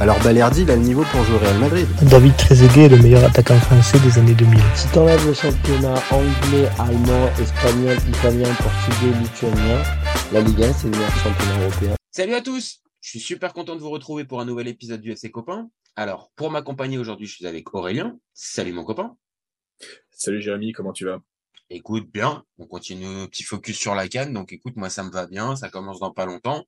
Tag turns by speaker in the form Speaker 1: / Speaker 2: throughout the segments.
Speaker 1: alors Balerdi, il a le niveau pour jouer au Real Madrid.
Speaker 2: David Trezeguet est le meilleur attaquant français des années 2000.
Speaker 3: Si t'enlèves le championnat anglais, allemand, espagnol, italien, portugais, lituanien, la Ligue 1 c'est le meilleur championnat européen.
Speaker 4: Salut à tous Je suis super content de vous retrouver pour un nouvel épisode du FC Copain. Alors, pour m'accompagner aujourd'hui, je suis avec Aurélien. Salut mon copain.
Speaker 5: Salut Jérémy, comment tu vas?
Speaker 4: Écoute, bien, on continue petit focus sur la canne. Donc écoute, moi ça me va bien, ça commence dans pas longtemps.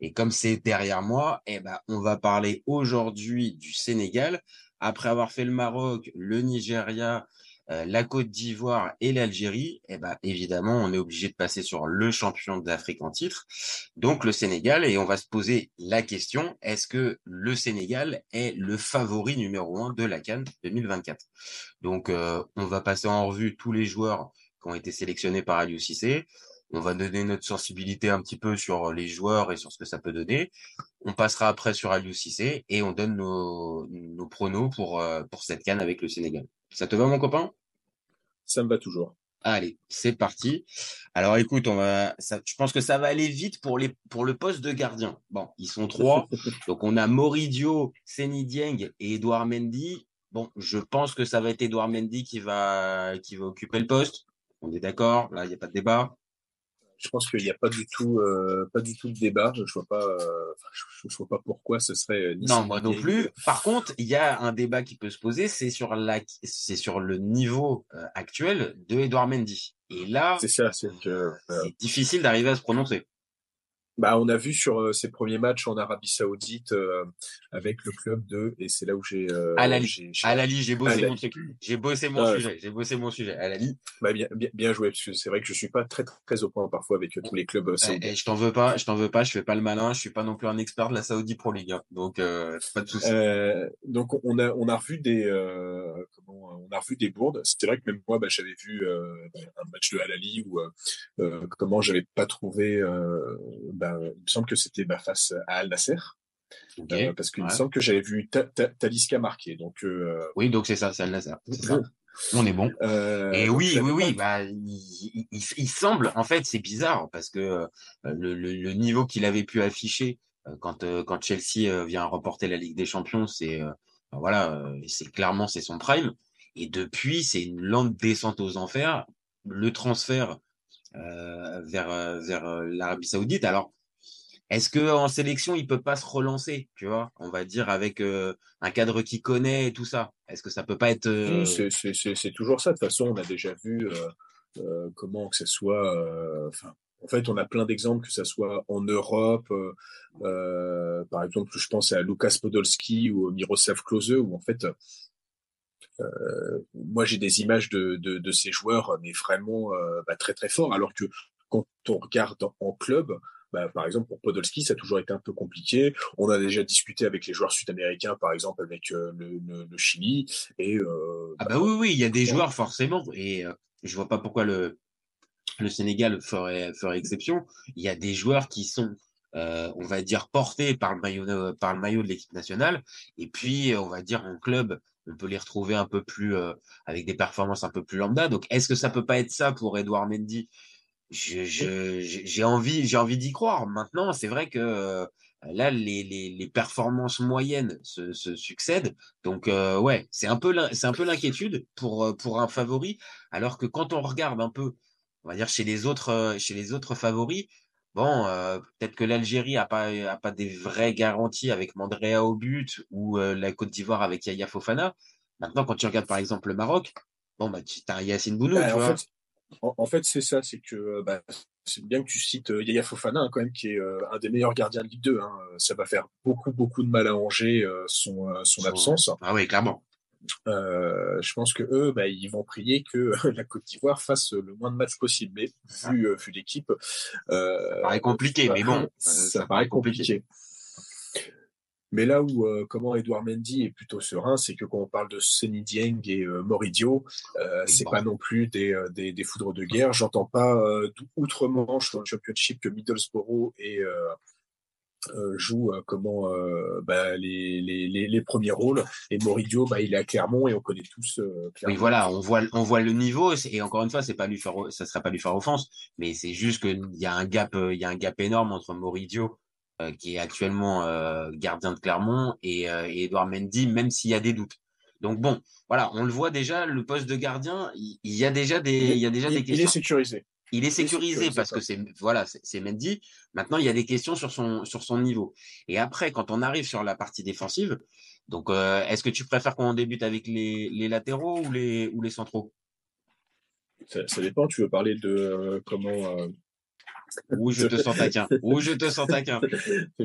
Speaker 4: Et comme c'est derrière moi, eh ben on va parler aujourd'hui du Sénégal. Après avoir fait le Maroc, le Nigeria, euh, la Côte d'Ivoire et l'Algérie, eh ben évidemment, on est obligé de passer sur le champion d'Afrique en titre, donc le Sénégal, et on va se poser la question est-ce que le Sénégal est le favori numéro un de la Cannes 2024 Donc, euh, on va passer en revue tous les joueurs qui ont été sélectionnés par Aliou Cissé. On va donner notre sensibilité un petit peu sur les joueurs et sur ce que ça peut donner. On passera après sur Aliou Cissé et on donne nos, nos pronos pour, euh, pour cette canne avec le Sénégal. Ça te va, mon copain?
Speaker 5: Ça me va toujours.
Speaker 4: Allez, c'est parti. Alors écoute, on va, ça, je pense que ça va aller vite pour les pour le poste de gardien. Bon, ils sont trois. donc on a Moridio, Seni Dieng et Edouard Mendy. Bon, je pense que ça va être Edouard Mendy qui va qui va occuper le poste. On est d'accord Là, il n'y a pas de débat
Speaker 5: je pense qu'il n'y a pas du tout, euh, pas du tout de débat. Je vois pas, euh, je, je, vois pas pourquoi ce serait.
Speaker 4: Euh, non, moi non plus. Par contre, il y a un débat qui peut se poser, c'est sur la, c'est sur le niveau euh, actuel de Edouard Mendy. Et là,
Speaker 5: c'est ça, c'est
Speaker 4: difficile d'arriver à se prononcer.
Speaker 5: Bah, on a vu sur euh, ses premiers matchs en Arabie Saoudite euh, avec le club de et c'est là où j'ai euh,
Speaker 4: Alali. Alali, j'ai bossé mon. J'ai bossé mon sujet. J'ai bossé mon sujet. Alali.
Speaker 5: Bah bien, bien, bien joué parce que c'est vrai que je suis pas très très au point parfois avec tous les clubs saoudiens.
Speaker 4: Et, et je t'en veux pas, je t'en veux pas. Je fais pas le malin. Je suis pas non plus un expert de la Saudi Pro League. Hein. Donc euh, pas de souci.
Speaker 5: Euh, donc on a on a revu des comment on a revu des bourdes. C'est vrai que même moi bah, j'avais vu un match de Alali où comment j'avais pas trouvé bah, il me semble que c'était face à Al Nasser. Okay. Euh, parce qu'il ouais. me semble que j'avais vu ta, ta, Talisca marquer. Donc, euh...
Speaker 4: Oui, donc c'est ça, c'est Al Nasser. C'est ça. On est bon. Euh, et oui, oui, oui, bah, il, il, il, semble, en fait, c'est bizarre parce que euh, le, le, le niveau qu'il avait pu afficher euh, quand, quand Chelsea vient remporter la Ligue des Champions, c'est voilà, c'est clairement c'est son prime. Et depuis, c'est une lente descente aux enfers. Le transfert vers vers l'Arabie Saoudite. Alors, est-ce que en sélection, il peut pas se relancer, tu vois? On va dire avec euh, un cadre qui connaît et tout ça. Est-ce que ça peut pas être euh...
Speaker 5: C'est toujours ça. De toute façon, on a déjà vu euh, euh, comment que ce soit. Enfin, en fait, on a plein d'exemples que ce soit en Europe. par exemple, je pense à Lukas Podolski ou Miroslav Klose, où en fait. Moi, j'ai des images de, de, de, ces joueurs, mais vraiment bah, très très forts. Alors que quand on regarde en, en club, bah, par exemple, pour Podolski, ça a toujours été un peu compliqué. On a déjà discuté avec les joueurs sud-américains, par exemple, avec euh, le, le, le, Chili. Et, euh,
Speaker 4: ah bah oui, oui, il y a des joueurs forcément. Et euh, je vois pas pourquoi le, le Sénégal ferait, ferait exception. Il y a des joueurs qui sont, euh, on va dire, portés par le maillot, par le maillot de l'équipe nationale. Et puis, on va dire, en club, on peut les retrouver un peu plus, euh, avec des performances un peu plus lambda. Donc, est-ce que ça peut pas être ça pour Edouard Mendy? J'ai je, je, envie, j'ai envie d'y croire. Maintenant, c'est vrai que euh, là, les, les, les, performances moyennes se, se succèdent. Donc, euh, ouais, c'est un peu, c'est un peu l'inquiétude pour euh, pour un favori. Alors que quand on regarde un peu, on va dire chez les autres, chez les autres favoris, bon, peut-être que l'Algérie a pas a pas des vraies garanties avec Mandrea au but ou la Côte d'Ivoire avec Yaya Fofana. Maintenant, quand tu regardes par exemple le Maroc, bon bah tu as Yacine Bounou,
Speaker 5: bah,
Speaker 4: tu vois.
Speaker 5: Fait, en, en, fait, c'est ça, c'est que bah, c'est bien que tu cites euh, Yaya Fofana hein, quand même, qui est euh, un des meilleurs gardiens de Ligue 2. Hein. Ça va faire beaucoup, beaucoup de mal à Angers euh, son, son absence.
Speaker 4: Ah oui, clairement.
Speaker 5: Euh, je pense que eux, bah, ils vont prier que la Côte d'Ivoire fasse le moins de matchs possible. Mais vu, euh, vu l'équipe,
Speaker 4: euh, ça paraît compliqué. mais bon,
Speaker 5: ça, ça paraît compliqué. compliqué. Mais là où comment Edouard Mendy est plutôt serein, c'est que quand on parle de Seni Dieng et Moridio, c'est pas non plus des, des, des, foudres de guerre. J'entends pas outre-Manche dans le Championship que Middlesbrough et euh, joue euh, comment euh, bah, les, les, les, premiers rôles et Moridio bah, il est à Clermont et on connaît tous
Speaker 4: Oui voilà, on voit on voit le niveau et encore une fois c'est pas lui faire ça sera pas lui faire offense, mais c'est juste qu'il y a un gap il y a un gap énorme entre Moridio qui est actuellement gardien de Clermont et, et Edouard Mendy même s'il y a des doutes. Donc bon, voilà, on le voit déjà, le poste de gardien, il, y a déjà des, il, y a déjà des questions.
Speaker 5: Il est sécurisé.
Speaker 4: Il est sécurisé parce que c'est voilà, c'est Mendy. Maintenant, il y a des questions sur son sur son niveau. Et après, quand on arrive sur la partie défensive, donc euh, est-ce que tu préfères qu'on débute avec les, les latéraux ou les ou les centraux?
Speaker 5: Ça, ça, dépend. Tu veux parler de euh, comment euh,
Speaker 4: Ou je te sens taquin. Ou je te sens taquin.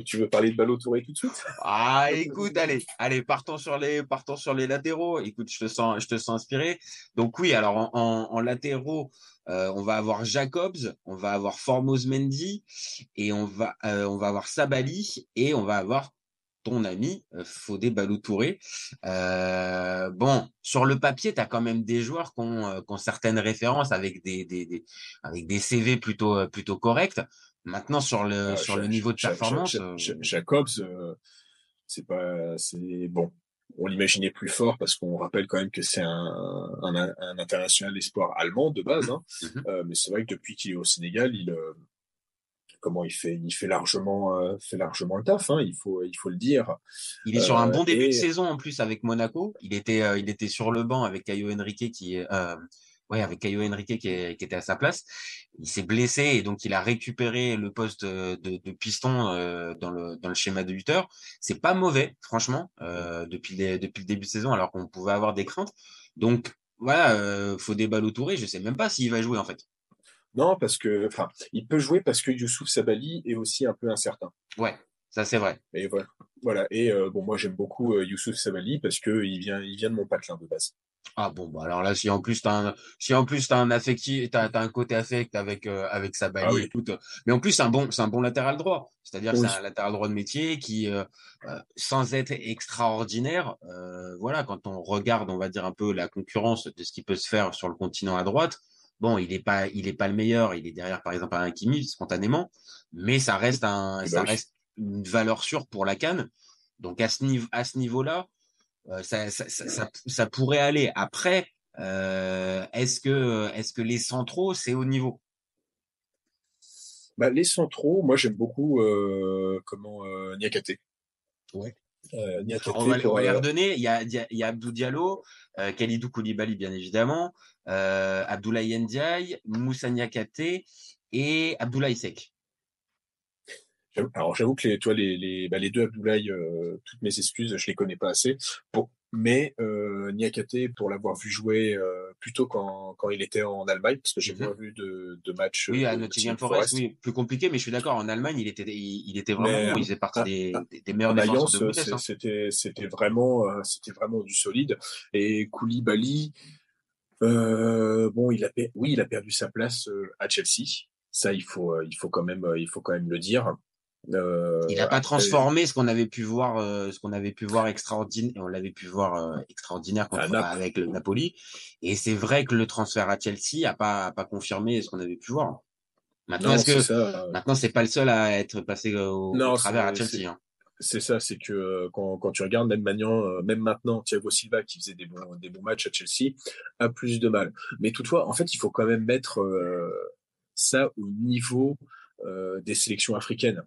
Speaker 5: tu veux parler de Balotouré tout de suite?
Speaker 4: Ah, écoute, allez, allez, partons sur les, partons sur les latéraux. Écoute, je te sens, je te sens inspiré. Donc oui, alors en, en, en latéraux, euh, on va avoir Jacobs, on va avoir Formos Mendy et on va euh, on va avoir Sabali et on va avoir ton ami euh, Fodé Balou-Touré. bon, sur le papier, tu as quand même des joueurs qui ont, certaines références avec des, des, avec des CV plutôt plutôt corrects. Maintenant sur le sur le niveau de performance,
Speaker 5: Jacobs c'est pas c'est bon on l'imaginait plus fort parce qu'on rappelle quand même que c'est un, un, un, international espoir allemand de base, hein. Mhm. euh, mais c'est vrai que depuis qu'il est au Sénégal, il euh, comment il fait, il fait largement, euh, fait largement le taf, hein, il faut, il faut le dire.
Speaker 4: Il est sur un bon début de saison en plus avec Monaco. Il était, il était sur le banc avec Caio Henrique qui, ouais, avec Caio Henrique qui, qui, était à sa place. Il s'est blessé et donc il a récupéré le poste de, de piston euh, dans, le, dans le schéma de lutteur. C'est pas mauvais, franchement, euh, depuis, depuis le début de saison, alors qu'on pouvait avoir des craintes. Donc voilà, euh, faut des balles Touré. Je sais même pas s'il va jouer en fait.
Speaker 5: Non, parce que, enfin, il peut jouer parce que Youssouf Sabali est aussi un peu incertain.
Speaker 4: Ouais, ça c'est vrai.
Speaker 5: Et voilà. Voilà. Et euh, bon, moi j'aime beaucoup euh, Youssouf Sabali parce que il vient, il vient de mon patelin de base.
Speaker 4: Ah bon, bah alors là, si en plus t'as un, si en plus t'as un affectif, t'as, as un côté affect avec euh, avec Sabali et tout, mais en plus c'est un bon, c'est un bon latéral droit. C'est-à-dire c'est un latéral droit de métier qui, euh, sans être extraordinaire, voilà, quand on regarde, on va dire un peu la concurrence de ce qui peut se faire sur le continent à droite, bon, il est pas, il est pas le meilleur, il est derrière par exemple un Kimi spontanément, mais ça reste un, eh ben ça reste une valeur sûre pour la canne. Donc à ce niveau, à ce niveau-là, euh, ça, ça, ça, ça, pourrait aller. Après, euh, est-ce que, est-ce que les centraux, c'est au niveau?
Speaker 5: Bah, Les centraux, moi j'aime beaucoup euh, comment euh, Niakate.
Speaker 4: Ouais. Euh, on va, on va les redonner. Il y a, il y a Abdou Diallo, euh, Khalidou Koulibaly bien évidemment, euh, Abdoulaye Ndiaye, Moussa Niakate et Abdoulaye Sek.
Speaker 5: Alors j'avoue que les, toi, les, les, bah, les deux Abdoulaye, euh, toutes mes excuses, je les connais pas assez. Pour, mais euh, Niakate, pour l'avoir vu jouer euh, plutôt quand, quand il était en Allemagne, parce que j'ai mm vu de, de matchs.
Speaker 4: Oui, à Nottingham Forest, oui, plus compliqué, mais je suis d'accord. En Allemagne, il était, il, était vraiment, bon, il faisait partie des, des, meilleurs défenseurs de hein.
Speaker 5: C'était, c'était vraiment, euh, c'était vraiment du solide. Et Koulibaly, euh, bon, il a, oui, il a perdu sa place euh, à Chelsea. Ça, il faut, il faut quand même, il faut quand même le dire.
Speaker 4: Euh, il n'a pas transformé ce qu'on avait pu voir, euh, ce qu'on avait pu voir extraordinaire, on l'avait pu voir euh, extraordinaire contre, avec le Napoli. Et c'est vrai que le transfert à Chelsea a pas, a pas confirmé ce qu'on avait pu voir. Maintenant, est-ce que maintenant c'est pas le seul à être passé au, travers à Chelsea hein.
Speaker 5: C'est ça, c'est que quand, quand tu regardes même maintenant, même maintenant, Thiago Silva qui faisait des bons, des bons matchs à Chelsea a plus de mal. Mais toutefois, en fait, il faut quand même mettre ça au niveau des sélections africaines.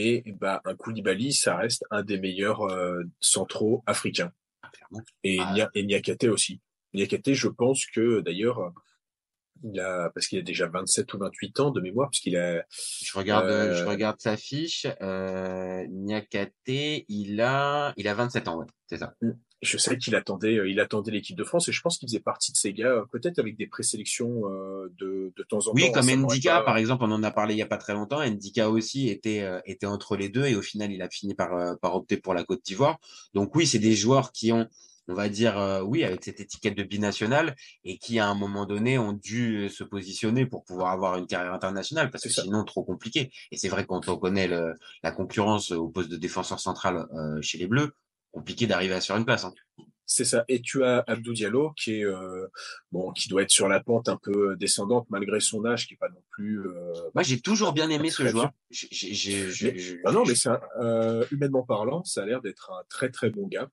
Speaker 5: Et bah, un Koulibaly, ça reste un des meilleurs euh, centraux africains. Et, ah. et Niakate aussi. Niakate, je pense que d'ailleurs, il a, parce qu'il a déjà 27 ou 28 ans de mémoire, puisqu'il a.
Speaker 4: Je regarde, euh, je regarde sa fiche. Euh, Niakate, il a, il a 27 ans, ouais, c'est ça.
Speaker 5: Je sais qu'il attendait, euh, il attendait l'équipe de France et je pense qu'il faisait partie de ces gars, euh, peut-être avec des présélections euh, de, de temps en temps.
Speaker 4: Oui, comme Ndika, par exemple, on en a parlé il y a pas très longtemps. Ndika aussi était était entre les deux et au final, il a fini par par opter pour la Côte d'Ivoire. Donc oui, c'est des joueurs qui ont on va dire, euh, oui, avec cette étiquette de binational et qui, à un moment donné, ont dû se positionner pour pouvoir avoir une carrière internationale parce que sinon, trop compliqué. Et c'est vrai, quand on connaît le, la concurrence au poste de défenseur central euh, chez les Bleus, compliqué d'arriver à se faire une place. Hein.
Speaker 5: C'est ça. Et tu as Abdou Diallo qui est euh, bon, qui doit être sur la pente un peu descendante malgré son âge, qui est pas non plus. Euh,
Speaker 4: Moi, j'ai toujours bien aimé ce joueur.
Speaker 5: Bah non, mais euh, humainement parlant, ça a l'air d'être un très très bon gars.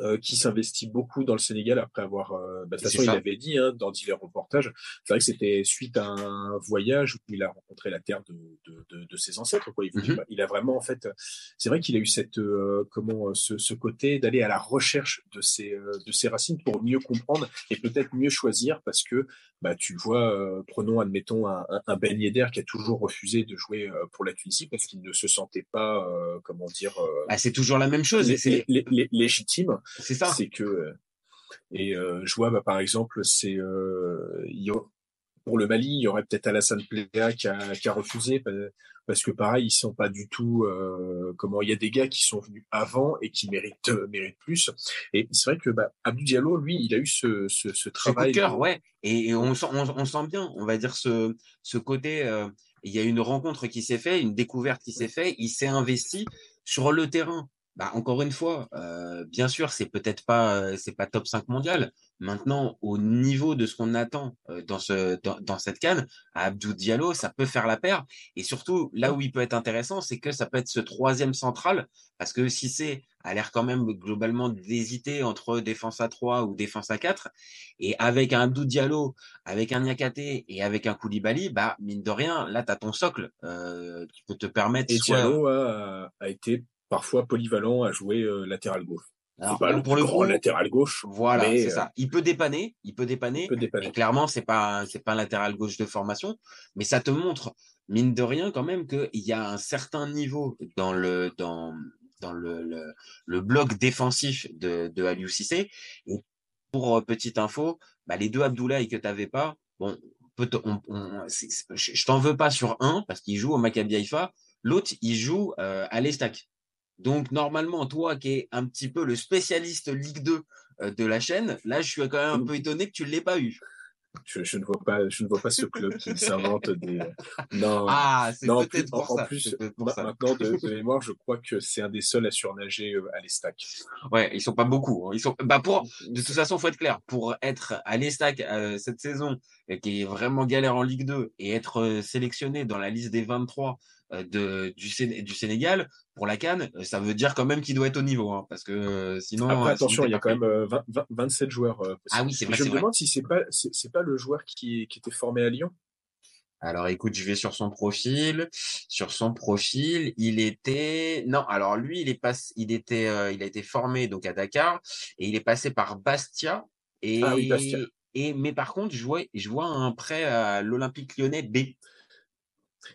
Speaker 5: Euh, qui s'investit beaucoup dans le Sénégal après avoir. Euh, bah, de toute façon, il avait dit hein, dans divers reportages. C'est vrai que c'était suite à un voyage où il a rencontré la terre de, de, de, de ses ancêtres. Quoi. Il, mm-hmm. il, a vraiment en fait. C'est vrai qu'il a eu cette euh, comment ce, ce côté d'aller à la recherche de ses de ses racines pour mieux comprendre et peut-être mieux choisir parce que bah tu vois, prenons admettons un, un Ben Yedder qui a toujours refusé de jouer pour la Tunisie parce qu'il ne se sentait pas comment dire.
Speaker 4: Ah, c'est toujours la même chose.
Speaker 5: C'est légitime
Speaker 4: c'est ça.
Speaker 5: C'est que et euh, je vois bah, par exemple, c'est euh, pour le Mali, il y aurait peut-être Alassane Pléa qui a, qui a refusé parce que pareil, ils sont pas du tout euh, comment. Il y a des gars qui sont venus avant et qui méritent méritent plus. Et c'est vrai que bah, Abdou Diallo, lui, il a eu ce, ce, ce travail.
Speaker 4: de ouais. Et, on, sent, on, sent bien, on va dire ce ce côté. il y a une rencontre qui s'est faite, une découverte qui s'est faite. Il s'est investi sur le terrain bah, encore une fois, euh, bien sûr, c'est peut-être pas euh, c'est pas top 5 mondial. Maintenant, au niveau de ce qu'on attend euh, dans ce dans, dans, cette canne, à Abdou Diallo, ça peut faire la paire. Et surtout, là où il peut être intéressant, c'est que ça peut être ce troisième central, parce que si c'est a l'air quand même globalement d'hésiter entre défense à 3 ou défense à 4, et avec un Abdou Diallo, avec un Niakate et avec un Koulibaly, bah mine de rien, là tu as ton socle euh, qui peut te permettre.
Speaker 5: Et Diallo a, a été parfois polyvalent à jouer euh, latéral gauche.
Speaker 4: Alors, pas pour le
Speaker 5: grand latéral gauche.
Speaker 4: Voilà, c'est ça. Euh, il peut dépanner, il peut dépanner.
Speaker 5: Il peut dépanner.
Speaker 4: clairement, c'est pas c'est pas un latéral gauche de formation, mais ça te montre mine de rien quand même qu'il y a un certain niveau dans le dans dans le, le, le bloc défensif de, de Aliou Cissé. Et pour euh, petite info, bah, les deux Abdoulaye que tu n'avais pas, bon, peut on, on, je t'en veux pas sur un parce qu'il joue au Maccabi Haïfa, l'autre il joue euh, à l'Estac. Donc normalement, toi qui es un petit peu le spécialiste Ligue 2 euh, de la chaîne, là je suis quand même un peu étonné que tu ne l'aies pas eu.
Speaker 5: Je, je, ne vois pas, je ne vois pas ce club qui s'invente des.
Speaker 4: Non. Ah, c'est peut-être pour
Speaker 5: en,
Speaker 4: ça.
Speaker 5: En plus, maintenant de, de, mémoire, je crois que c'est un des seuls à surnager euh, à l'Estac.
Speaker 4: Ouais, ils sont pas beaucoup. Hein. Ils sont. Bah pour. De toute façon, faut être clair. Pour être à l'Estac euh, cette saison, qui est vraiment galère en Ligue 2, et être sélectionné dans la liste des 23 euh, de, du, du Sénégal pour la Cannes, euh, ça veut dire quand même qu'il doit être au niveau, hein, parce que euh, sinon.
Speaker 5: Après, attention, il y a quand même 20, 27 joueurs.
Speaker 4: ah oui, c'est vrai.
Speaker 5: Je me demande si c'est pas c'est pas le joueur qui, qui était formé à Lyon.
Speaker 4: Alors écoute, je vais sur son profil. Sur son profil, il était non. Alors lui, il est pas, il était, il a été formé donc à Dakar et il est passé par Bastia et
Speaker 5: ah oui, Bastia.
Speaker 4: et mais par contre, je vois, je vois un prêt à l'Olympique Lyonnais B.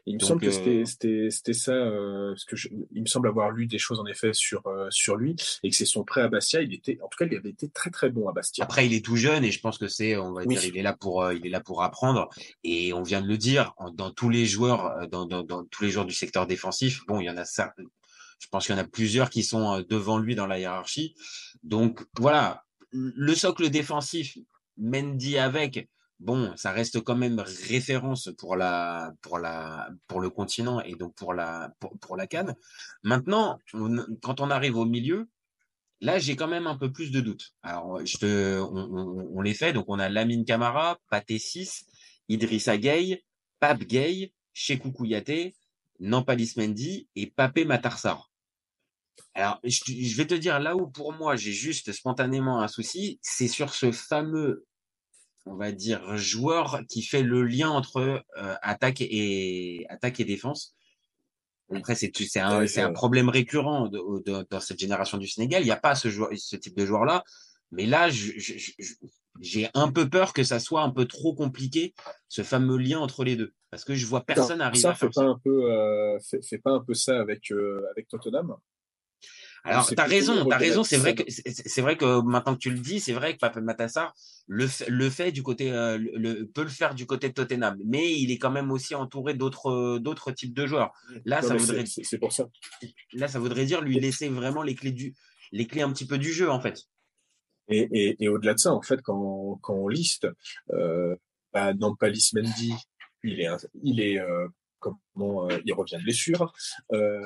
Speaker 5: Il me semble que euh, c'était c'était ça euh, parce que je, il me semble avoir lu des choses en effet sur euh, sur lui et que c'est son prêt à Bastia. Il était en tout cas il avait été très très bon à Bastia.
Speaker 4: Après il est tout jeune et je pense que c'est on va dire il est là pour il est là pour apprendre et on vient de le dire dans tous les joueurs dans, dans, dans tous les joueurs du secteur défensif. Bon il y en a ça. Je pense qu'il y en a plusieurs qui sont devant lui dans la hiérarchie. Donc voilà le socle défensif Mendy avec bon, ça reste quand même référence pour la pour la pour le continent et donc pour la pour, la Cannes. Maintenant, quand on arrive au milieu, là j'ai quand même un peu plus de doutes. Alors je on, les fait donc on a Lamine Camara, Paté 6, Idrissa Gueye, Pape Gueye, Chekou Kouyaté, Nampalis Mendy et Papé Matarsar. Alors, je, vais te dire là où pour moi j'ai juste spontanément un souci, c'est sur ce fameux on va dire, joueur qui fait le lien entre euh, attaque et attaque et défense. Après, c'est un, un problème récurrent de, dans cette génération du Sénégal. Il n'y a pas ce joueur, ce type de joueur là. Mais là, j'ai un peu peur que ça soit un peu trop compliqué, ce fameux lien entre les deux, parce que je vois personne arriver
Speaker 5: ça
Speaker 4: à faire
Speaker 5: fait pas un peu, euh, fait, pas un peu ça avec euh, avec Tottenham.
Speaker 4: Alors, t'as raison, t'as raison. C'est vrai que c'est vrai que maintenant que tu le dis, c'est vrai que Pape Matassar le fait, le fait du côté, euh, le, peut le faire du côté de Tottenham, mais il est quand même aussi entouré d'autres d'autres types de joueurs. Là, ça voudrait,
Speaker 5: c'est pour ça.
Speaker 4: Là, ça voudrait dire lui laisser vraiment les clés du, les clés un petit peu du jeu en fait.
Speaker 5: Et, et, et au-delà de ça, en fait, quand, quand on liste, euh, bah, Nampalis Mendy, il est, il est, euh, comment, euh, il revient de blessure. Euh,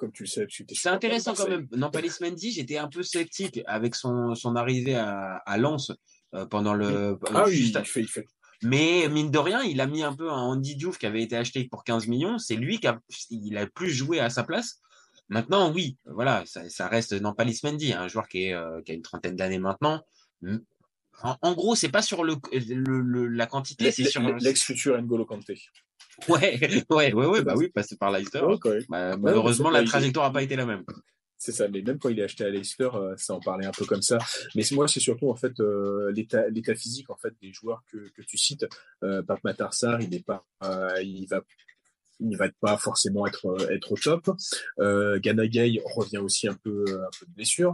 Speaker 5: comme tu le sais,
Speaker 4: C'est intéressant quand même. Nampalis Mendy, j'étais un peu sceptique avec son, son arrivée à, à Lens euh, pendant le.
Speaker 5: Ah oui,
Speaker 4: juste
Speaker 5: il fait, il fait.
Speaker 4: Mais mine de rien, il a mis un peu un Andy Diouf qui avait été acheté pour 15 millions. C'est lui qui a, il a plus joué à sa place. Maintenant, oui, voilà, ça, ça reste Nampalis Mendy, un joueur qui, est, euh, qui a une trentaine d'années maintenant. En, en gros, c'est pas sur le, le, le la quantité, c'est sur
Speaker 5: l'ex-futur N'Golo Kanté.
Speaker 4: Ouais, ouais, ouais, ouais, bah oui, passé par Leicester.
Speaker 5: Ouais, ouais.
Speaker 4: Bah, malheureusement, la trajectoire n'a pas été la même.
Speaker 5: C'est ça, mais même quand il est acheté à Leicester, euh, ça en parlait un peu comme ça. Mais moi, c'est surtout en fait euh, l'état physique en fait des joueurs que, que tu cites. Euh, Pape Matarsar, il n'est pas, euh, il va il va pas forcément être être au top. Euh, Gana Gay revient aussi un peu un peu de blessure.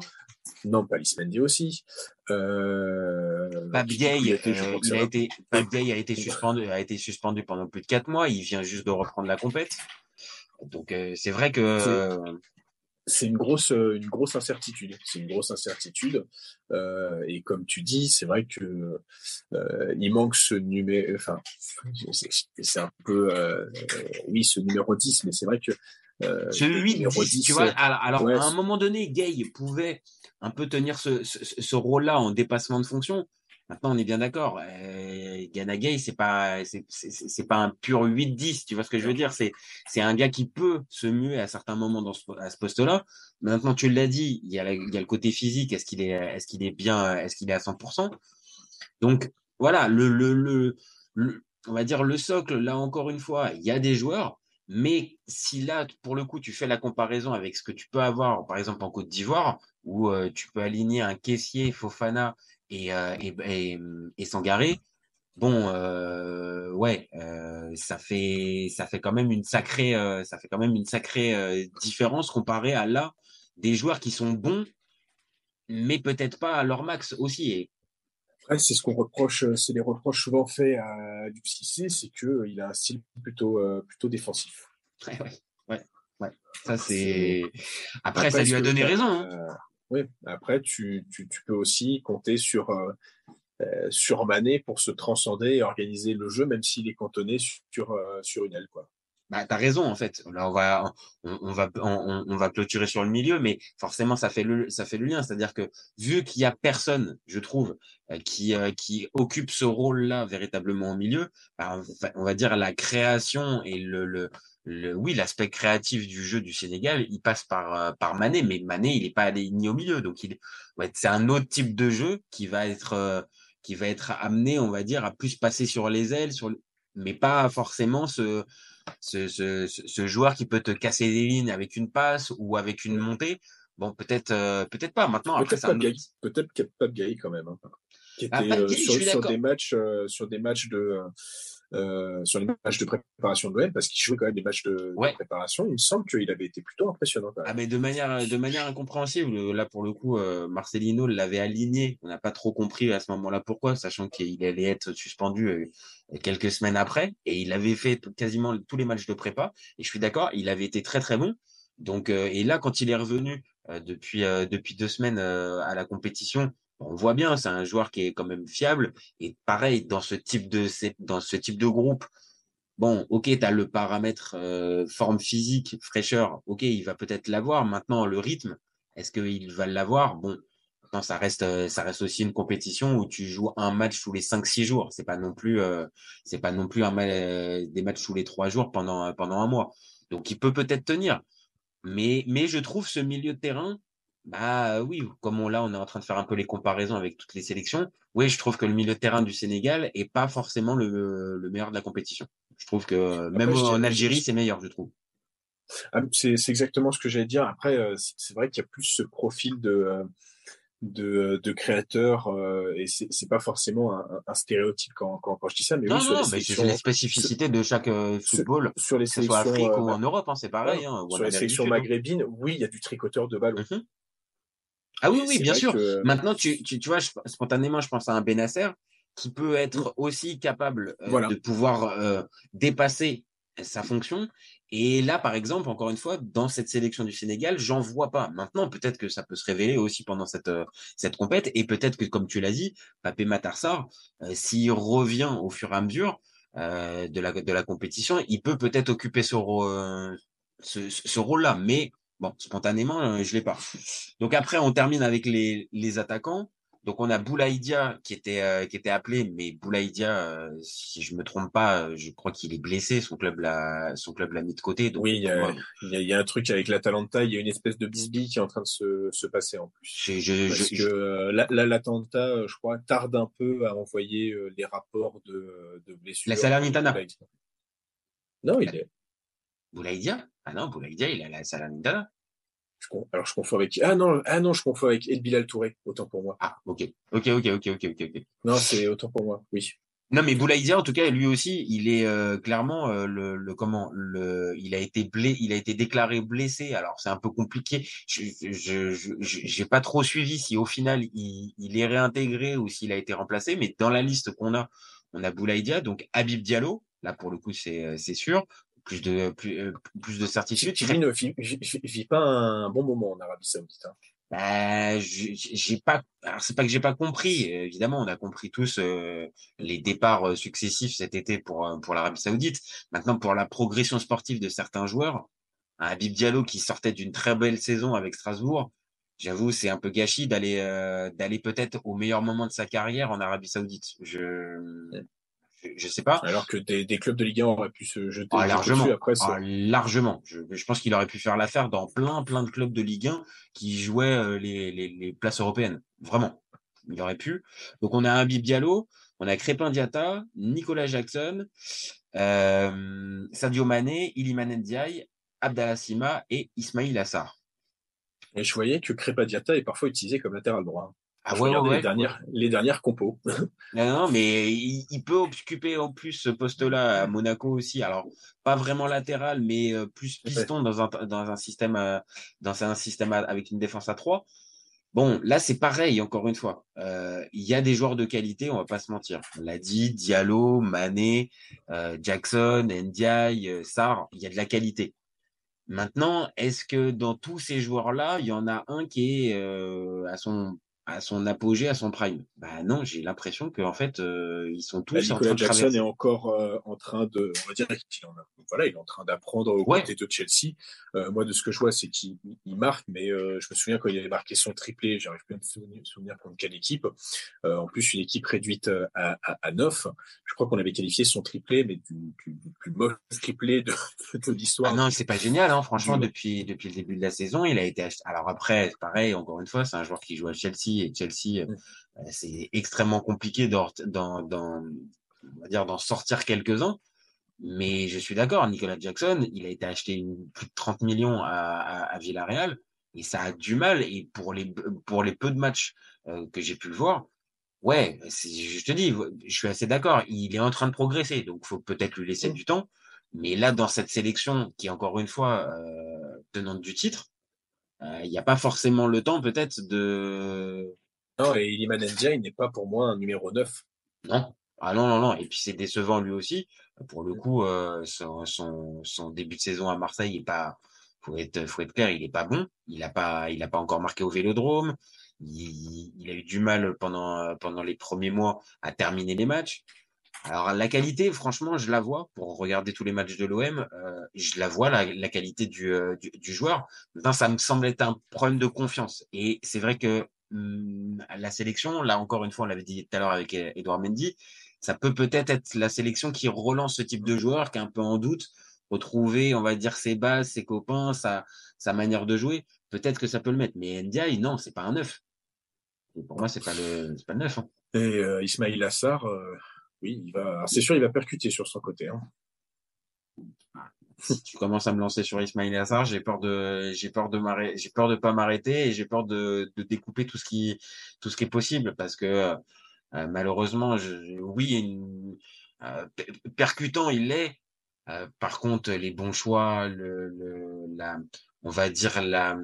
Speaker 5: Non, pas Mendy aussi. Euh,
Speaker 4: Gay, il, euh, il a été, Pape Gay a été suspendu, a été suspendu pendant plus de quatre mois. Il vient juste de reprendre la compète. Donc euh, c'est vrai que
Speaker 5: c'est une grosse une grosse incertitude c'est une grosse incertitude euh, et comme tu dis c'est vrai que euh, il manque ce numéro enfin c'est un peu euh, oui ce numéro 10 mais c'est vrai que euh,
Speaker 4: ce 8 10, tu vois alors ouais, à un moment donné Gay pouvait un peu tenir ce, ce, ce rôle là en dépassement de fonction Maintenant, on est bien d'accord. Euh, Gay, c'est pas, c'est pas un pur 8-10. Tu vois ce que je veux dire? C'est, c'est un gars qui peut se muer à certains moments dans ce, à ce poste-là. Maintenant, tu l'as dit, il y a, la, il y a le côté physique. Est-ce qu'il est, est-ce qu'il est bien, est-ce qu'il est à 100% Donc voilà, le, le, le, le, on va dire le socle. Là encore une fois, il y a des joueurs. Mais si là, pour le coup, tu fais la comparaison avec ce que tu peux avoir, par exemple en Côte d'Ivoire, où euh, tu peux aligner un caissier Fofana et, euh, Sangaré, bon, euh, ouais, ça fait ça fait quand même une sacrée ça fait quand même une sacrée différence comparé à là des joueurs qui sont bons, mais peut-être pas à leur max aussi.
Speaker 5: Ouais, c'est ce qu'on reproche, c'est les reproches souvent faits à du Cissé, c'est que il a un style plutôt euh, plutôt défensif.
Speaker 4: Ouais, ouais, ouais, ouais. Ça c'est. Après, Après, ça lui a donné raison. Hein.
Speaker 5: Euh, oui. Après, tu, tu, tu, peux aussi compter sur euh, sur Mané pour se transcender et organiser le jeu, même s'il est cantonné sur euh, sur une aile, quoi.
Speaker 4: Bah, t'as raison en fait. Là, on va, on, va, on, va clôturer sur le milieu, mais forcément, ça fait le, ça fait le lien. C'est-à-dire que vu qu'il y a personne, je trouve, qui, qui occupe ce rôle-là véritablement au milieu, bah, on va dire la création et le, le, le oui, l'aspect créatif du jeu du Sénégal, il passe par par Mané, mais Mané, il est pas aligné au milieu, donc il, c'est un autre type de jeu qui va être, qui va être amené, on va dire, à plus passer sur les ailes, sur, mais pas forcément ce ce, ce, ce, joueur qui peut te casser des lignes avec une passe ou avec une montée. Bon, peut-être, euh, peut-être pas. Maintenant,
Speaker 5: peut-être pas, Gay, peut-être pas Gay quand même. Hein, qui était ah, euh, sur, sur des matchs, euh, sur des matchs de, euh, sur les matchs de préparation de l'OM parce qu'il jouait quand même des matchs de,
Speaker 4: ouais.
Speaker 5: de, préparation. Il me semble qu'il avait été plutôt impressionnant. Quand même.
Speaker 4: Ah mais de manière de manière incompréhensible. Là pour le coup, euh, Marcelino l'avait aligné. On n'a pas trop compris à ce moment-là pourquoi, sachant qu'il allait être suspendu euh, quelques semaines après et il avait fait quasiment tous les matchs de prépa. Et je suis d'accord, il avait été très très bon. Donc euh, et là quand il est revenu depuis depuis deux semaines à la compétition, on voit bien, c'est un joueur qui est quand même fiable. Et pareil, dans ce type de, dans ce type de groupe, bon, ok, tu as le paramètre euh, forme physique, fraîcheur, ok, il va peut-être l'avoir. Maintenant, le rythme, est-ce qu'il va l'avoir? Bon, maintenant, ça reste, ça reste aussi une compétition où tu joues un match tous les 5-6 jours. C'est pas non plus, euh, pas non plus un, euh, des matchs tous les 3 jours pendant, pendant un mois. Donc, il peut peut-être tenir. Mais, mais je trouve ce milieu de terrain, bah oui, comme on là, on est en train de faire un peu les comparaisons avec toutes les sélections. Oui, je trouve que le milieu de terrain du Sénégal est pas forcément le, le meilleur de la compétition. Je trouve que même Après, en Algérie, c'est meilleur, je trouve.
Speaker 5: Ah, c'est exactement ce que j'allais dire. Après, c'est vrai qu'il y a plus ce profil de de, de créateurs euh, et c'est pas forcément un, un, stéréotype quand, quand, quand je dis ça mais
Speaker 4: non,
Speaker 5: oui,
Speaker 4: non, mais c'est la spécificité sur, de chaque euh, football
Speaker 5: sur, sur les
Speaker 4: que ce soit Afrique ou en Europe hein, c'est pareil hein,
Speaker 5: sur les sélections maghrébines oui il y a du tricoteur de ballon mm -hmm.
Speaker 4: Ah oui, oui, bien sûr. Que... Maintenant, tu, tu, tu vois, je, spontanément, je pense à un Benasser qui peut être aussi capable euh, voilà. de pouvoir euh, dépasser sa fonction. Et là, par exemple, encore une fois, dans cette sélection du Sénégal, j'en vois pas. Maintenant, peut-être que ça peut se révéler aussi pendant cette euh, cette compète, et peut-être que, comme tu l'as dit, Papé Matarsar, euh, s'il revient au fur et à mesure de la de la compétition, il peut peut-être occuper ce, ce, ce rôle-là. Mais bon, spontanément, je l'ai pas. Donc après, on termine avec les les attaquants. Donc on a Boulaïdia qui était euh, qui était appelé, mais Boulaïdia, euh, si je me trompe pas, euh, je crois qu'il est blessé. Son club l'a son club l'a mis de côté. Donc,
Speaker 5: oui, il y, a, il, y a, il y, a, un truc avec l'Atalanta. Il y a une espèce de bisbille qui est en train de se, se passer en plus.
Speaker 4: Je, je,
Speaker 5: Parce
Speaker 4: je,
Speaker 5: que l'Atalanta, je crois, tarde un peu à envoyer les rapports de, de blessures.
Speaker 4: La Salernitana.
Speaker 5: Non, il est.
Speaker 4: Boulaïdia. Ah non, Boulaïdia, il est à la Salernitana.
Speaker 5: Alors je confonds avec ah non ah non je confonds avec El Bilal Touré autant pour moi.
Speaker 4: Ah ok. Ok ok ok ok ok ok.
Speaker 5: Non c'est autant pour moi oui.
Speaker 4: Non mais Boulaïdia en tout cas lui aussi il est euh, clairement euh, le, le, comment le il a été blé il a été déclaré blessé. Alors c'est un peu compliqué. Je je j'ai pas trop suivi si au final il, il est réintégré ou s'il a été remplacé mais dans la liste qu'on a on a Boulaïdia donc Habib Diallo. Là pour le coup c'est c'est sûr plus de plus, plus de certitude.
Speaker 5: Tu ne vis, vis pas un bon moment en Arabie Saoudite. Hein.
Speaker 4: Bah, j'ai pas. Alors c'est pas que j'ai pas compris. Évidemment, on a compris tous euh, les départs successifs cet été pour pour l'Arabie Saoudite. Maintenant, pour la progression sportive de certains joueurs, un Habib Diallo qui sortait d'une très belle saison avec Strasbourg, j'avoue, c'est un peu gâchis d'aller euh, d'aller peut-être au meilleur moment de sa carrière en Arabie Saoudite. Je je sais pas.
Speaker 5: Alors que des, des, clubs de Ligue 1 auraient pu se jeter
Speaker 4: ah, largement. Après, ah, largement. Je, je, pense qu'il aurait pu faire l'affaire dans plein, plein de clubs de Ligue 1 qui jouaient euh, les, les, les, places européennes. Vraiment. Il aurait pu. Donc, on a un Diallo, on a Crépin Diata, Nicolas Jackson, euh, Sadio Mané, Iliman Ndiaye, Abdallah Sima et Ismail Assar.
Speaker 5: Et je voyais que Crépin Diata est parfois utilisé comme latéral droit.
Speaker 4: Ah ouais, ouais,
Speaker 5: les dernières, les dernières compos.
Speaker 4: non, non, mais il, il, peut occuper en plus ce poste-là à Monaco aussi. Alors, pas vraiment latéral, mais plus piston dans un, dans un système, dans un système avec une défense à trois. Bon, là, c'est pareil, encore une fois. Euh, il y a des joueurs de qualité, on va pas se mentir. On l'a dit, Diallo, Mané, euh, Jackson, Ndiaye, euh, Sarr, il y a de la qualité. Maintenant, est-ce que dans tous ces joueurs-là, il y en a un qui est à son à son apogée, à son prime. Bah non, j'ai l'impression qu'en fait, euh, ils sont tous
Speaker 5: bah,
Speaker 4: en train
Speaker 5: de Jackson est encore euh, en train de, on va dire qu'il en a, voilà, il est en train d'apprendre au
Speaker 4: ouais.
Speaker 5: côté de Chelsea. Euh, moi, de ce que je vois, c'est qu'il marque, mais je me souviens quand il avait marqué son triplé, j'arrive plus à me souvenir, souvenir contre quelle équipe. En plus, une équipe réduite à, à, à 9. Je crois qu'on avait qualifié son triplé, mais du, du, du plus mauvais triplé de, de l'histoire.
Speaker 4: Ah non, c'est pas génial, hein, franchement, depuis depuis le début de la saison, il a été acheté. Alors après, pareil, encore une fois, c'est un joueur qui joue à Chelsea et Chelsea, mmh. c'est extrêmement compliqué d'en, sortir quelques-uns. Mais je suis d'accord, Nicolas Jackson, il a été acheté une, plus de 30 millions à, à, à, Villarreal et ça a du mal. Et pour les, pour les peu de matchs euh, que j'ai pu le voir, ouais, je te dis, je suis assez d'accord. Il est en train de progresser, donc faut peut-être lui laisser mmh. du temps. Mais là, dans cette sélection, qui est encore une fois euh, tenante du titre, euh, il n'y a pas forcément le temps peut-être de
Speaker 5: non, et Iliman Ndiaye n'est pas pour moi un numéro 9.
Speaker 4: Non. Ah non, non, non. Et puis c'est décevant lui aussi. Pour le coup, euh, son, son, son, début de saison à Marseille est pas, faut être, faut être clair, il est pas bon. Il a pas, il a pas encore marqué au Vélodrome. Il, il a eu du mal pendant, pendant les premiers mois à terminer les matchs. Alors la qualité, franchement, je la vois pour regarder tous les matchs de l'OM. Euh, je la vois la, la qualité du, euh, du, du, joueur. Maintenant, ça me semble être un problème de confiance. Et c'est vrai que la sélection, là encore une fois, on l'avait dit tout à l'heure avec Edouard Mendy, ça peut peut-être être la sélection qui relance ce type de joueur qui est un peu en doute, retrouver, on va dire, ses bases, ses copains, sa, sa manière de jouer. Peut-être que ça peut le mettre. Mais Ndiaye, non, c'est pas un neuf. Pour moi, c'est pas le, c'est pas le neuf. Hein.
Speaker 5: Et euh, Ismail Assar, euh, oui, c'est sûr, il va percuter sur son côté. Hein.
Speaker 4: tu commences à me lancer sur Ismail Assar, j'ai peur de, j'ai j'ai peur de pas m'arrêter et j'ai peur de, découper tout ce qui, tout est possible parce que euh, malheureusement, oui, euh, percutant il l'est. Euh, par contre, les bons choix, le, on va dire la,